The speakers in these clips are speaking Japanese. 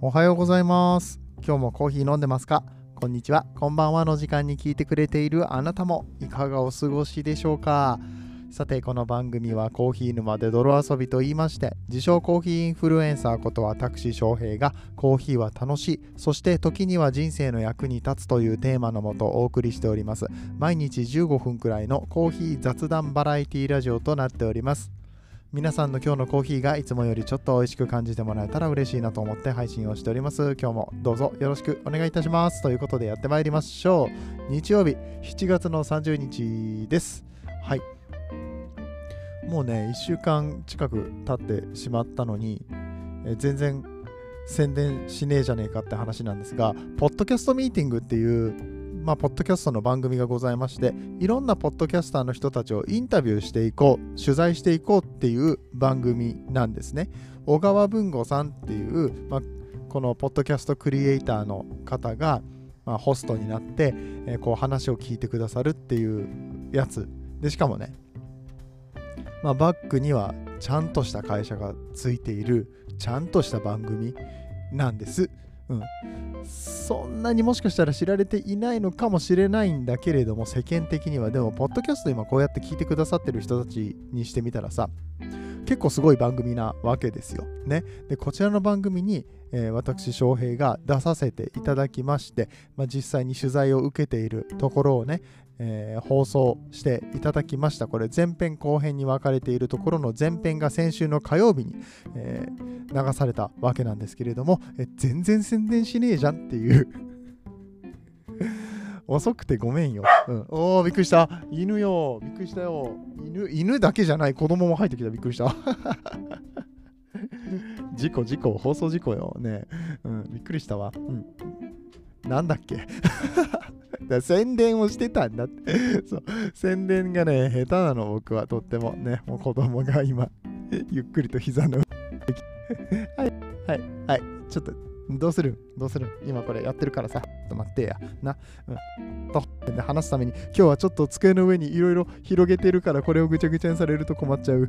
おはようございます。今日もコーヒー飲んでますか？こんにちは、こんばんはの時間に聞いてくれているあなたもいかがお過ごしでしょうか？さて、この番組はコーヒー沼で泥遊びと言いまして、自称コーヒーインフルエンサーこと私翔平がコーヒーは楽しい、そして時には人生の役に立つというテーマのもとお送りしております。毎日15分くらいのコーヒー雑談バラエティラジオとなっております。皆さんの今日のコーヒーがいつもよりちょっと美味しく感じてもらえたら嬉しいなと思って配信をしております。今日もどうぞよろしくお願いいたします。ということでやってまいりましょう。日曜日7月の30日です。はい。もうね、1週間近く経ってしまったのに、え全然宣伝しねえじゃねえかって話なんですが、ポッドキャストミーティングっていうまあ、ポッドキャストの番組がございましていろんなポッドキャスターの人たちをインタビューしていこう取材していこうっていう番組なんですね。小川文吾さんっていう、まあ、このポッドキャストクリエイターの方が、まあ、ホストになって、えーこう話を聞いてくださるっていうやつ。でしかもね、まあ、バックにはちゃんとした会社がついているちゃんとした番組なんです。うん、そんなにもしかしたら知られていないのかもしれないんだけれども世間的にはでもポッドキャスト今こうやって聞いてくださってる人たちにしてみたらさ結構すごい番組なわけですよ。ね、でこちらの番組に、えー私翔平が出させていただきまして、まあ、実際に取材を受けているところをね、えー放送していただきました。これ前編後編に分かれているところの前編が先週の火曜日に、えー流されたわけなんですけれどもえ全然宣伝しねえじゃんっていう。遅くてごめんよ、うん、おーびっくりした。犬よ。びっくりしたよ。犬犬だけじゃない子供も入ってきた。びっくりした。事故事故。放送事故よ。ね。うん。びっくりしたわ。うん。なんだっけ？だ宣伝をしてたんだ。っ てそう。宣伝がね下手なの僕はとってもね。もう子供が今 ゆっくりと膝の上。はい。はい。はい。ちょっとどうする？どうする？今これやってるからさ。ちょっと待ってや。な。うん。と。で話すために今日はちょっと机の上にいろいろ広げてるからこれをぐちゃぐちゃにされると困っちゃう。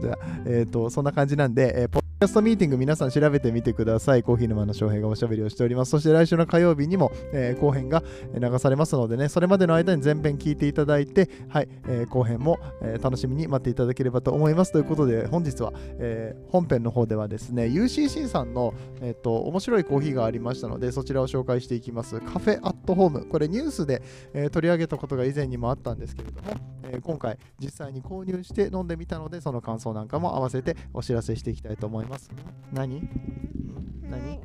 じゃあえっ、とそんな感じなんで、えーポッキャストミーティング皆さん調べてみてください。コーヒー沼の翔平がおしゃべりをしております。そして来週の火曜日にも、えー後編が流されますのでね。それまでの間に全編聞いていただいてはい、えー後編も、えー楽しみに待っていただければと思います。ということで本日は、え本編の方ではですね UCC さんの、えー、と面白いコーヒーがありましたのでそちらを紹介していきます。カフェアットホーム。これニュースで、え取り上げたことが以前にもあったんですけれども、え今回実際に購入して飲んでみたのでその感想なんかも合わせてお知らせしていきたいと思います。何？ん何？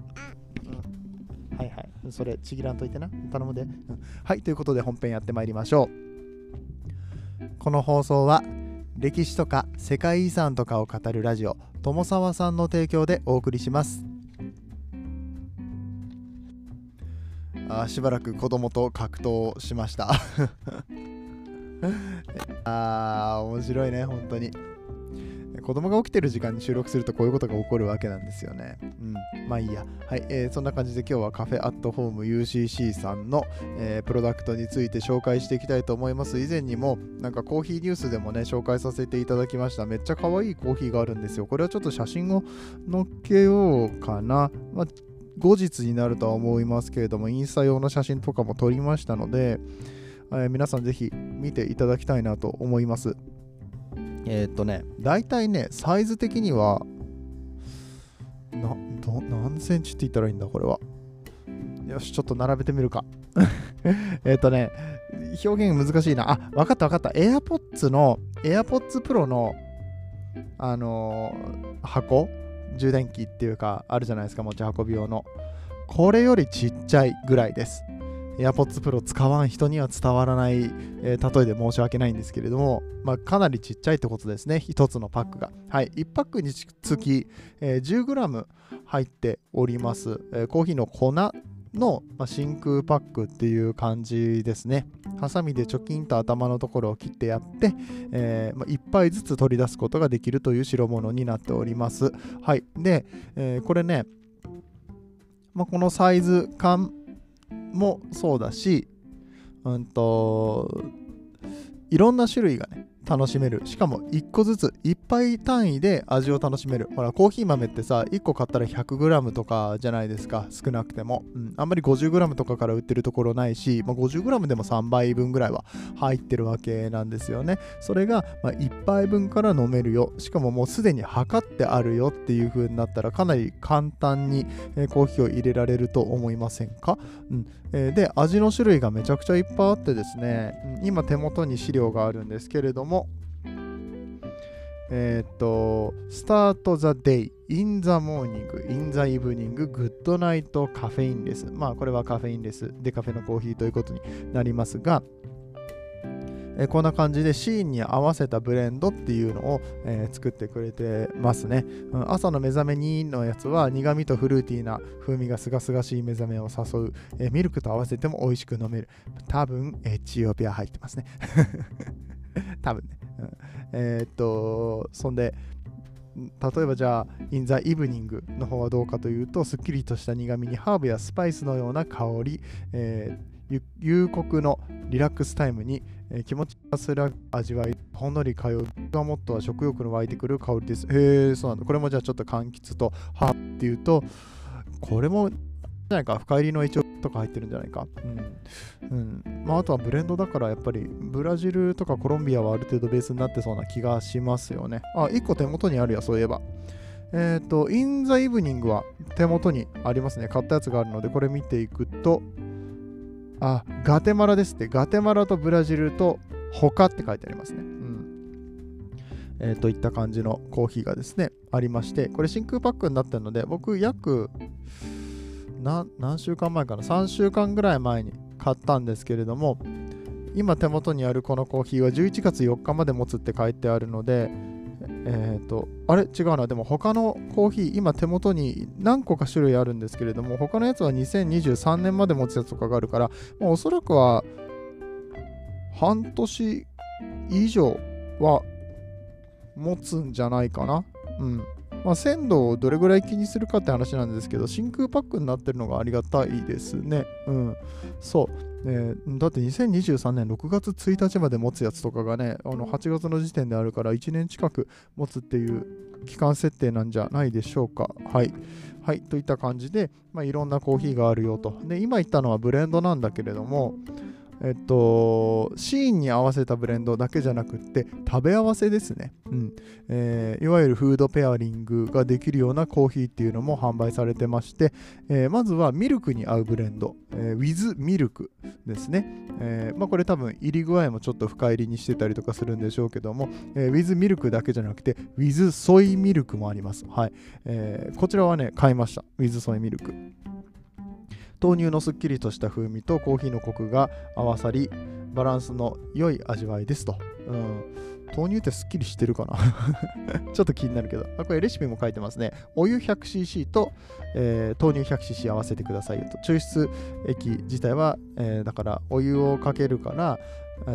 はいはい。それ、ちぎらんといてな。頼むで。うんはい。ということで、本編やってまいりましょう。この放送は、歴史とか世界遺産とかを語るラジオ、友沢さんの提供でお送りします。あーしばらく子供と格闘しました。あー、面白いね、本当に。子供が起きてる時間に収録するとこういうことが起こるわけなんですよね。うん。まあいいや。はい。えーそんな感じで今日はカフェアットホーム UCC さんの、えープロダクトについて紹介していきたいと思います。以前にもなんかコーヒーニュースでもね、紹介させていただきました。めっちゃ可愛いコーヒーがあるんですよ。これはちょっと写真を載っけようかな。まあ後日になるとは思いますけれども、インスタ用の写真とかも撮りましたので、えー皆さんぜひ見ていただきたいなと思います。えーっとね、大体ね、サイズ的には、な、ど、何センチって言ったらいいんだ、これは。よし、ちょっと並べてみるか。えっとね、表現難しいな。あ、わかったわかった。AirPods の、AirPods Pro の、あのー箱？充電器っていうか、あるじゃないですか、持ち運び用の。これよりちっちゃいぐらいです。AirPods Pro 使わん人には伝わらない、えー例えで申し訳ないんですけれども、まあ、かなりちっちゃいってことですね。1つのパックが。はい。1パックにつき、えー 10g 入っております。えーコーヒーの粉の、まあ、真空パックっていう感じですね。ハサミでチョキンと頭のところを切ってやって、えーまあ、1杯ずつ取り出すことができるという代物になっております。はい。で、えーこれね、まあ、このサイズ感もそうだし、うんと、いろんな種類がね、楽しめる。しかも1個ずつ1杯単位で味を楽しめる。ほらコーヒー豆ってさ1個買ったら 100g とかじゃないですか。少なくても、うん、あんまり 50g とかから売ってるところないし、まあ、50g でも3杯分ぐらいは入ってるわけなんですよね。それが、ま、1杯分から飲めるよ。しかももうすでに測ってあるよっていう風になったらかなり簡単に、コーヒーを入れられると思いませんか、うん。えー、で味の種類がめちゃくちゃいっぱいあってですね、今手元に資料があるんですけれどもえっ、と、 Start the Day、In the Morning、In the Evening、Good Night カフェインレス。まあ、これはカフェインレス、でカフェのコーヒーということになりますが、えこんな感じでシーンに合わせたブレンドっていうのを、えー、作ってくれてますね、うん、朝の目覚めにのやつは苦味とフルーティーな風味がすがすがしい目覚めを誘う、えー、ミルクと合わせても美味しく飲める。多分エチオピア入ってますね。多分ね、うん、えー、っとそんで例えばじゃあ、インザイブニングの方はどうかというと、すっきりとした苦味にハーブやスパイスのような香り、えー、夕刻のリラックスタイムにえー、気持ちがすら味わい、ほんのり通う、がもっとは食欲の湧いてくる香りです。へえ、そうなんだ。これもじゃあちょっと柑橘と葉っていうと、これも、じゃないか、深入りのイチョウとか入ってるんじゃないか。うん。うん。まあ、あとはブレンドだから、やっぱりブラジルとかコロンビアはある程度ベースになってそうな気がしますよね。あ、1個手元にあるや、そういえば。えっ、ー、と、インザイブニングは手元にありますね。買ったやつがあるので、これ見ていくと、あ、ガテマラですって。ガテマラとブラジルと他って書いてありますね。うん。えー、といった感じのコーヒーがですね、ありまして、これ真空パックになってるので、僕約何週間前かな、3週間ぐらい前に買ったんですけれども、今手元にあるこのコーヒーは11月4日まで持つって書いてあるので、えっ、ー、と、あれ？違うな。でも他のコーヒー、今手元に何個か種類あるんですけれども、他のやつは2023年まで持つやつとかがあるから、まあ、おそらくは半年以上は持つんじゃないかな。うん。まあ、鮮度をどれぐらい気にするかって話なんですけど、真空パックになってるのがありがたいですね。うん。そう。えー、だって2023年6月1日まで持つやつとかがね、あの8月の時点であるから1年近く持つっていう期間設定なんじゃないでしょうか。はい。はい、といった感じで、まあ、いろんなコーヒーがあるよと。で、今言ったのはブレンドなんだけれども、えっと、シーンに合わせたブレンドだけじゃなくって食べ合わせですね、うん。えー、いわゆるフードペアリングができるようなコーヒーっていうのも販売されてまして、えー、まずはミルクに合うブレンド、えー、ウィズミルクですね、えーまあ、これ多分入り具合もちょっと深入りにしてたりとかするんでしょうけども、えー、ウィズミルクだけじゃなくてウィズソイミルクもあります、はい。えー、こちらはね買いました。ウィズソイミルク。豆乳のすっきりとした風味とコーヒーのコクが合わさりバランスの良い味わいですと、うん、豆乳ってすっきりしてるかな？ちょっと気になるけど。あこれレシピも書いてますね。お湯 100cc と、えー、豆乳 100cc 合わせてくださいよと。抽出液自体は、えー、だからお湯をかけるから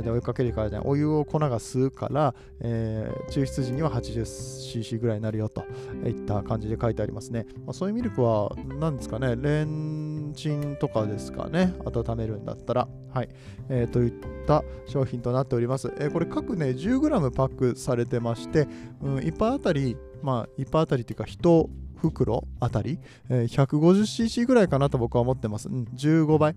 でお湯かけるからじゃないお湯を粉が吸うから、えー、抽出時には 80cc ぐらいになるよといった感じで書いてありますね、まあ、そういうミルクは何ですかねレンチンとかですかね温めるんだったら。はい、えー、といった商品となっております、えー、これ各ね 10g パックされてまして、うん、1杯あたりまあ1杯あたりっていうか1袋あたり、えー、150cc ぐらいかなと僕は思ってます、うん、15倍。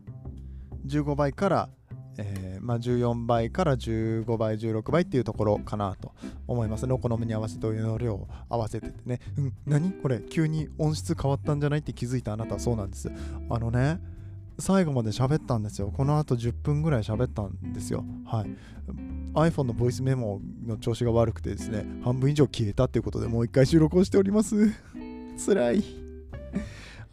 15倍からえー、まあ、14倍から15倍16倍っていうところかなと思いますね。お好みに合わせてお湯の量を合わせててね。うん何？これ急に音質変わったんじゃないって気づいたあなたはそうなんです。あのね最後まで喋ったんですよ。この後10分ぐらい喋ったんですよ。はい。iPhone のボイスメモの調子が悪くてですね半分以上消えたっていうことでもう一回収録をしております。辛い。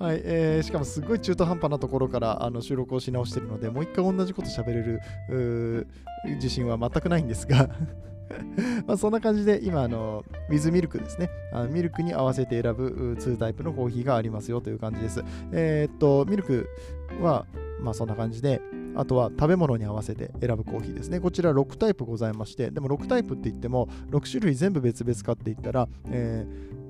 はい、えー、しかもすごい中途半端なところからあの収録をし直してるので、もう一回同じこと喋れる自信は全くないんですが まあそんな感じで今あの水ミルクですね。あのミルクに合わせて選ぶ2タイプのコーヒーがありますよという感じです。えー、っとミルクはまあそんな感じであとは食べ物に合わせて選ぶコーヒーですね。こちら6タイプございましてでも6タイプって言っても6種類全部別々かって言ったら、えー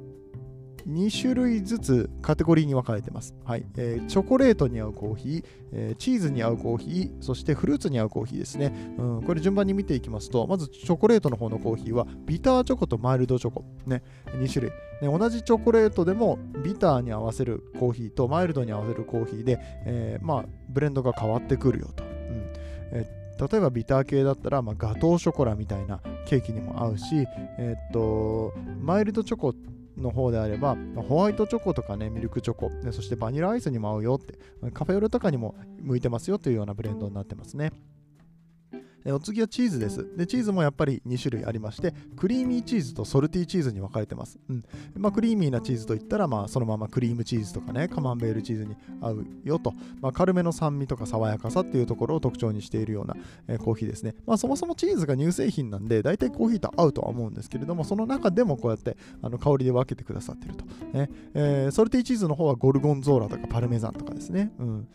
2種類ずつカテゴリーに分かれてます。はいえー、チョコレートに合うコーヒー、えー、チーズに合うコーヒー、そしてフルーツに合うコーヒーですね。うん、これ順番に見ていきますと、まずチョコレートの方のコーヒーはビターチョコとマイルドチョコ、ね、2種類。ね、同じチョコレートでもビターに合わせるコーヒーとマイルドに合わせるコーヒーで、えー、まあ、ブレンドが変わってくるよと。うんえー例えばビター系だったら、まあ、ガトーショコラみたいなケーキにも合うし、えー、っとマイルドチョコの方であれば、ホワイトチョコとかね、ミルクチョコ、そしてバニラアイスにも合うよって、カフェオレとかにも向いてますよというようなブレンドになってますね。お次はチーズです。で、チーズもやっぱり2種類ありまして、クリーミーチーズとソルティーチーズに分かれてます。うんまあ、クリーミーなチーズといったら、まあ、そのままクリームチーズとかね、カマンベールチーズに合うよと、まあ、軽めの酸味とか爽やかさっていうところを特徴にしているような、えー、コーヒーですね。まあ、そもそもチーズが乳製品なんで、大体コーヒーと合うとは思うんですけれども、その中でもこうやってあの香りで分けてくださってると。ねえー、ソルティーチーズの方はゴルゴンゾーラとかパルメザンとかですね。うん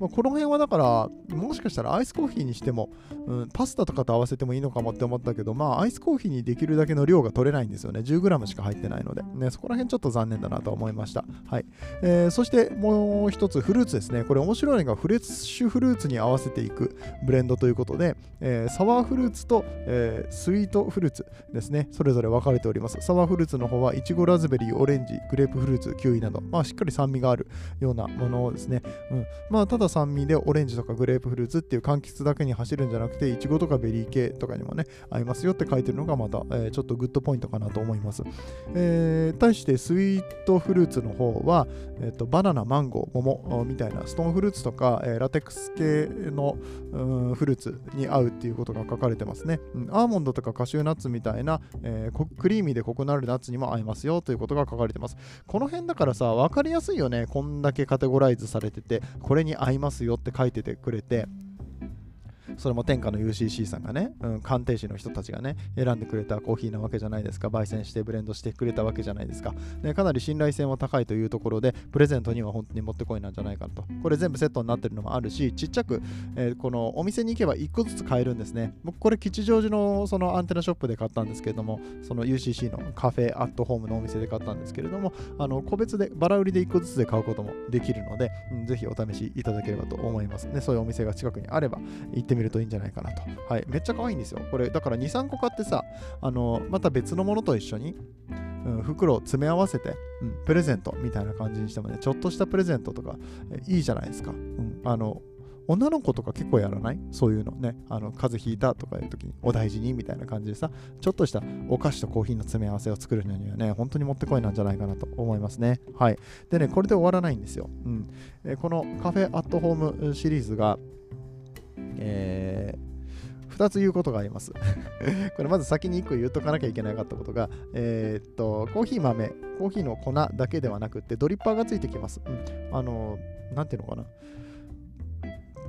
まあ、この辺はだから、もしかしたらアイスコーヒーにしても、うん、パスタとかと合わせてもいいのかもって思ったけど、まあ、アイスコーヒーにできるだけの量が取れないんですよね。10g しか入ってないので、ね、そこら辺ちょっと残念だなと思いました。はい。えー、そしてもう一つ、フルーツですね。これ面白いのが、フレッシュフルーツに合わせていくブレンドということで、えー、サワーフルーツと、えー、スイートフルーツですね。それぞれ分かれております。サワーフルーツの方は、いちご、ラズベリー、オレンジ、グレープフルーツ、キウイなど、まあ、しっかり酸味があるようなものですね。うん。まあ、ただ酸味でオレンジとかグレープフルーツっていう柑橘だけに走るんじゃなくて、いちごとかベリー系とかにもね、合いますよって書いてるのがまた、えー、ちょっとグッドポイントかなと思います。えー、対してスイートフルーツの方は、えーと、バナナ、マンゴー、桃みたいな stone fruits とか、えー、 lactic 系のフルーツに合うっていうことが書かれてますね。うん、アーモンドとかカシューナッツみたいな、えー、クリーミーでコクのあるナッツにも合いますよということが書かれてます。この辺だからさ、分かりやすいよね。こんだけカテゴライズされてて、これに合いいますよって書いててくれて、それも天下の UCC さんがね、うん、鑑定士の人たちがね、選んでくれたコーヒーなわけじゃないですか、焙煎してブレンドしてくれたわけじゃないですか。ね、かなり信頼性も高いというところで、プレゼントには本当にもってこいなんじゃないかなと。これ全部セットになってるのもあるし、ちっちゃく、えー、このお店に行けば1個ずつ買えるんですね。僕、これ吉祥寺のそのアンテナショップで買ったんですけれども、その UCC のカフェアットホームのお店で買ったんですけれども、あの個別でバラ売りで1個ずつで買うこともできるので、うん、ぜひお試しいただければと思います。ね、そういうお店が近くにあれば行ってみるるといいんじゃないかなとはい、めっちゃ可愛いんですよ。これ、だから2、3個買ってさ、あの、また別のものと一緒に、うん、袋を詰め合わせて、うん、プレゼントみたいな感じにしてもね、ちょっとしたプレゼントとか、えいいじゃないですか。うん、あの、女の子とか結構やらない？そういうのね。あの、風邪ひいたとかいう時にお大事にみたいな感じでさ、ちょっとしたお菓子とコーヒーの詰め合わせを作るのにはね、本当にもってこいなんじゃないかなと思いますね。はい。でね、これで終わらないんですよ。うん。えこのカフェアットホームシリーズが、えー2つ言うことがあります これまず先に1個言っとかなきゃいけなかったことが、えー、っと、コーヒー豆、コーヒーの粉だけではなくて、ドリッパーがついてきます。うん、あの、なんていうのかな。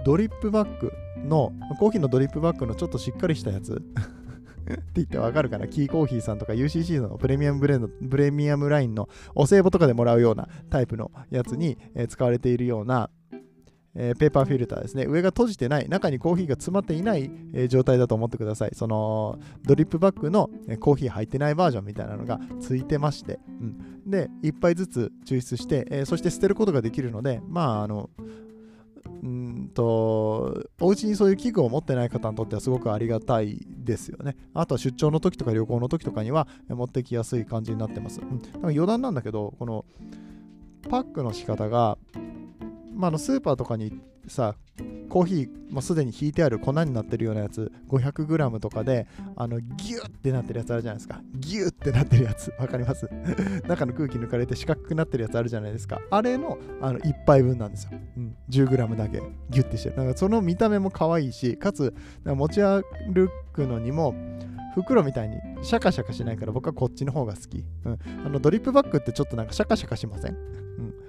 ドリップバッグの、コーヒーのドリップバッグのちょっとしっかりしたやつ って言ってわかるかなキーコーヒーさんとか UCC のプレミアムブレンド、プレミアムラインのお歳暮とかでもらうようなタイプのやつに、え使われているような、えー、ペーパーフィルターですね。上が閉じてない、中にコーヒーが詰まっていない、えー、状態だと思ってください。そのドリップバッグの、えコーヒー入ってないバージョンみたいなのがついてまして、うん、で、1杯ずつ抽出して、え、そして捨てることができるので、まあ、あの、うんと、お家にそういう器具を持ってない方にとってはすごくありがたいですよね。あとは出張の時とか旅行の時とかには持ってきやすい感じになってます。うん、余談なんだけど、このパックの仕方が、まあ、のスーパーとかにさコーヒー、まあ、すでに引いてある粉になってるようなやつ 500g とかであのギュッってなってるやつあるじゃないですか。ギュッってなってるやつ。わかります？中の空気抜かれて四角くなってるやつあるじゃないですか。あれのあの1杯分なんですよ、うん、10g だけ。ギュッてしてる。だかその見た目も可愛いしかつ持ち歩くのにも袋みたいにシャカシャカしないから僕はこっちの方が好き、うん、あのドリップバッグってちょっとなんかシャカシャカしません？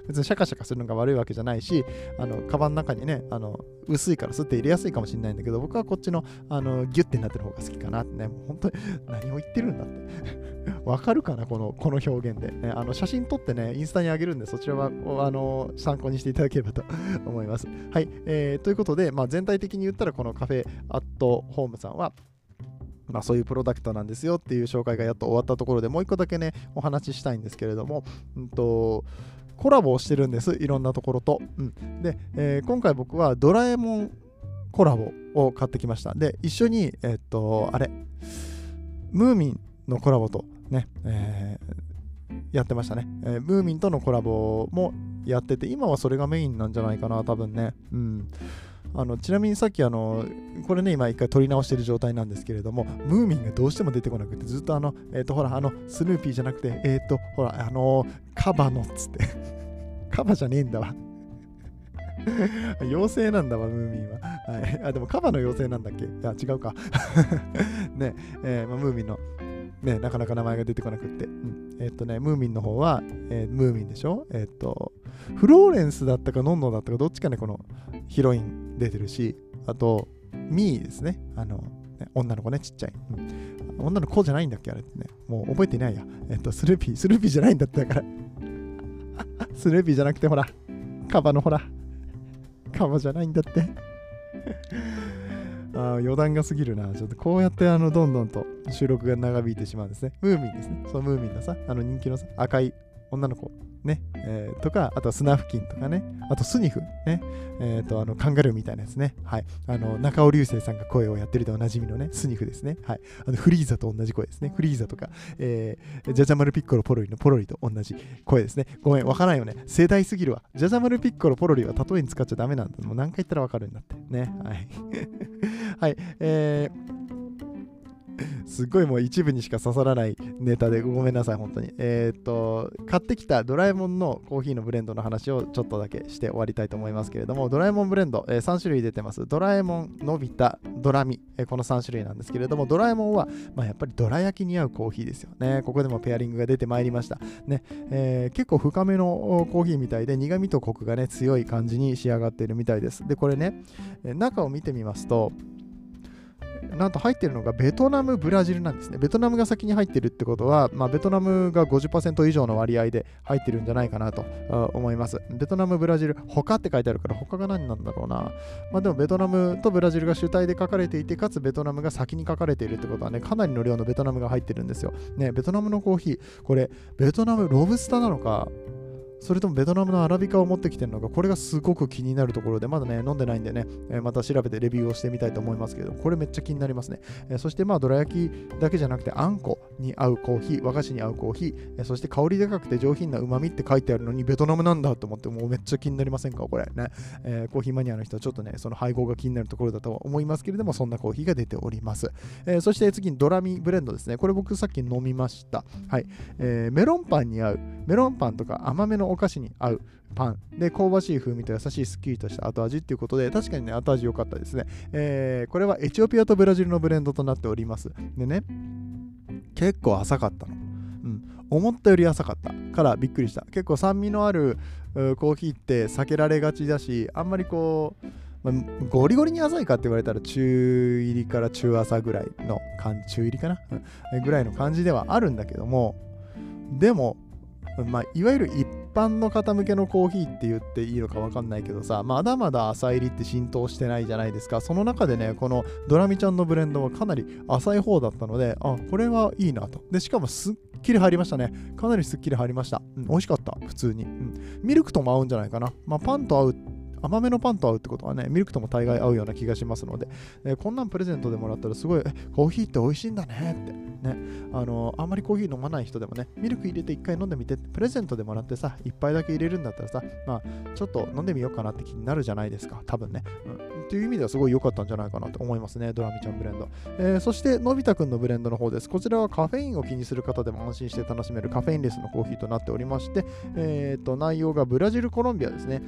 別にシャカシャカするのが悪いわけじをし、あの、カバンの中にね、あの、薄いから吸って入れやすいかもしれないんだけど、僕はこっちの、あの、ギュッてなってる方が好きかなってね、もう本当に 何を言ってるんだって。わかるかなこの、この表現で、ね。あの、写真撮ってね、インスタにあげるんで、そちらは、あの、参考にしていただければと 思います。はい。えー、ということで、まあ、全体的に言ったら、このカフェアットホームさんは、まあ、そういうプロダクトなんですよっていう紹介がやっと終わったところでもう一個だけねお話ししたいんですけれども、うんとコラボをしてるんです。いろんなところと、うん、で、えー、今回僕はドラえもんコラボを買ってきました。で一緒にえー、っとあれ？ムーミンのコラボとね、えー、やってましたね、え、ムーミンとのコラボもやってて今はそれがメインなんじゃないかな多分ね。うん。あのちなみにさっきあのこれね今一回撮り直してる状態なんですけれどもムーミンがどうしても出てこなくてずっとあのえっ、ー、とほらあのスヌーピーじゃなくてえっ、ー、とほらあのカバのっつって カバじゃねえんだわ 妖精なんだわ、ムーミンは。はい、あでもカバの妖精なんだっけ？いや、違うか。ね、えーまあ、ムーミンの、ね、なかなか名前が出てこなくって。うん、えー、っとね、ムーミンの方は、えー、ムーミンでしょ？えー、っと、フローレンスだったかノンノだったかどっちかね、このヒロイン出てるし、あと、ミーですね。あの、ね、女の子ね、ちっちゃい。うん、女の子じゃないんだっけあれってね。もう覚えてないや。えっと、スヌーピー、スヌーピーじゃないんだってだから。スヌーピーじゃなくて、ほら、カバのほら、カバじゃないんだってあ余談が過ぎるな。ちょっとこうやってあのどんどんと収録が長引いてしまうんですね。ムーミンですね。その、ムーミンのさ、あの人気のさ、赤い女の子ね、えー、とか、あとはスナフキンとかね、あとスニフね、えっ、ー、と、あの、カンガルーみたいなやつね。はい。あの、中尾流星さんが声をやってるでおなじみのね、スニフですね。はい。あの、フリーザと同じ声ですね。フリーザとか、えー、ジャジャマルピッコロポロリのポロリと同じ声ですね。ごめん、わからんよね。世代すぎるわ。ジャジャマルピッコロポロリは例えに使っちゃダメなんだ。もう何回言ったらわかるんだって。ね。はい。はい。えー、すっごいもう一部にしか刺さらないネタでごめんなさい、本当に。えー、っと、買ってきたドラえもんのコーヒーのブレンドの話をちょっとだけして終わりたいと思いますけれども、ドラえもんブレンド、えー、3種類出てます。ドラえもん、のび太、ドラミ、えー、この3種類なんですけれども、ドラえもんは、まあ、やっぱりドラ焼きに合うコーヒーですよね。ここでもペアリングが出てまいりました。ねえー、結構深めのコーヒーみたいで、苦味とコクがね、強い感じに仕上がっているみたいです。で、これね、中を見てみますと、なんと入ってるのがベトナム、ブラジルなんですね。ベトナムが先に入ってるってことは、まあ、ベトナムが50%以上の割合で入ってるんじゃないかなと思います。ベトナム、ブラジル、他って書いてあるから、他が何なんだろうな。まあ、でもベトナムとブラジルが主体で書かれていて、かつベトナムが先に書かれているってことはね、かなりの量のベトナムが入ってるんですよ。ね、ベトナムのコーヒー、これ、ベトナムロブスターなのか、それともベトナムのアラビカを持ってきてるのか、これがすごく気になるところで、まだね、飲んでないんでね、え、また調べてレビューをしてみたいと思いますけど、これめっちゃ気になりますね。え、そして、まあ、どら焼きだけじゃなくて、あんこに合うコーヒー、和菓子に合うコーヒー、え、そして香り高くて上品な旨味って書いてあるのに、ベトナムなんだと思って、もうめっちゃ気になりませんか、これね。えコーヒーマニアの人はちょっとね、その配合が気になるところだと思いますけれども、そんなコーヒーが出ております。えそして次にドラミブレンドですね。これ僕さっき飲みました。はい。えーメロンパンに合う、メロンパンとか甘めのお菓子に合うパン。で香ばしい風味と優しいすっきりとした後味っていうことで確かにね後味良かったですね、えー、これはエチオピアとブラジルのブレンドとなっております。でね結構浅かったの。うん。思ったより浅かった。からびっくりした。結構酸味のあるコーヒーって避けられがちだしあんまりこうまあ、ゴリゴリに浅いかって言われたら中入りから中浅ぐらいの感じ中入りかな、うん、ぐらいの感じではあるんだけどもでも、まあ、いわゆる一般の方向けのコーヒーって言っていいのか分かんないけどさ、まだまだ浅入りって浸透してないじゃないですか。その中でね、このドラミちゃんのブレンドはかなり浅い方だったので、あ、これはいいなと。で、しかもすっきり入りましたね。かなりすっきり入りました。うん、美味しかった、普通に。うん、ミルクとも合うんじゃないかな。まあ、パンと合う甘めのパンと合うってことはね、ミルクとも大概合うような気がしますので、えー、こんなんプレゼントでもらったらすごい、コーヒーって美味しいんだねって。ね、あのあんまりコーヒー飲まない人でもね、ミルク入れて1回飲んでみて、プレゼントでもらってさ、一杯だけ入れるんだったらさ、まあ、ちょっと飲んでみようかなって気になるじゃないですか、多分ね。うん、っていう意味ではすごい良かったんじゃないかなと思いますね、ドラミちゃんブレンド。えー、そして、のび太くんのブレンドの方です。こちらはカフェインを気にする方でも安心して楽しめるカフェインレスのコーヒーとなっておりまして、えー、と内容がブラジル、コロンビアですね。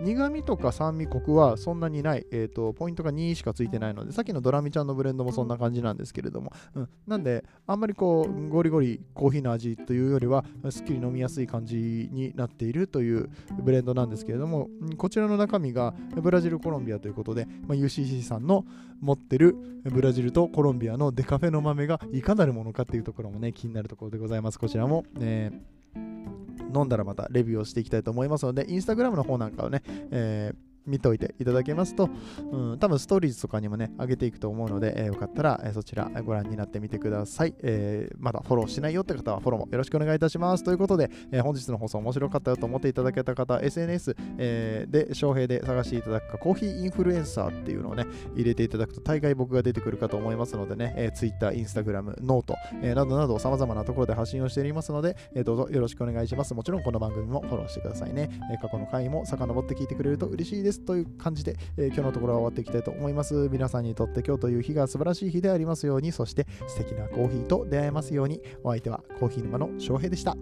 うん、苦味とか酸味、コクはそんなにない、えーと、ポイントが2しかついてないので、さっきのドラミちゃんのブレンドもそんな感じなんですけれども、うん、なんで、あんまりこう、ゴリゴリコーヒーの味というよりはすっきり飲みやすい感じになっているというブレンドなんですけれどもこちらの中身がブラジルコロンビアということで、でまあ、UCC さんの持ってるブラジルとコロンビアのデカフェの豆がいかなるものかっていうところもね気になるところでございます。こちらも、えー、飲んだらまたレビューをしていきたいと思いますのでインスタグラムの方なんかをね、えー見といていただけますと、うん、多分ストーリーズとかにもね、上げていくと思うので、えーよかったら、えーそちらご覧になってみてください、えーまだフォローしないよって方はフォローもよろしくお願いいたします。ということで、え本日の放送面白かったよと思っていただけた方、SNS、えーで、翔平で探していただくか、コーヒーインフルエンサーっていうのをね、入れていただくと大概僕が出てくるかと思いますのでね、えー、Twitter、Instagram、 note、えなどなど様々なところで発信をしておりますので、えーどうぞよろしくお願いします。もちろんこの番組もフォローしてくださいね。え過去の回も遡って聞いてくれると嬉しいですですという感じで、えー今日のところは終わっていきたいと思います。皆さんにとって今日という日が素晴らしい日でありますように、そして素敵なコーヒーと出会えますように、お相手はコーヒー沼の翔平でした。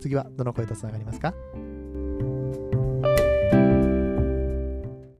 次はどの声とつながりますか？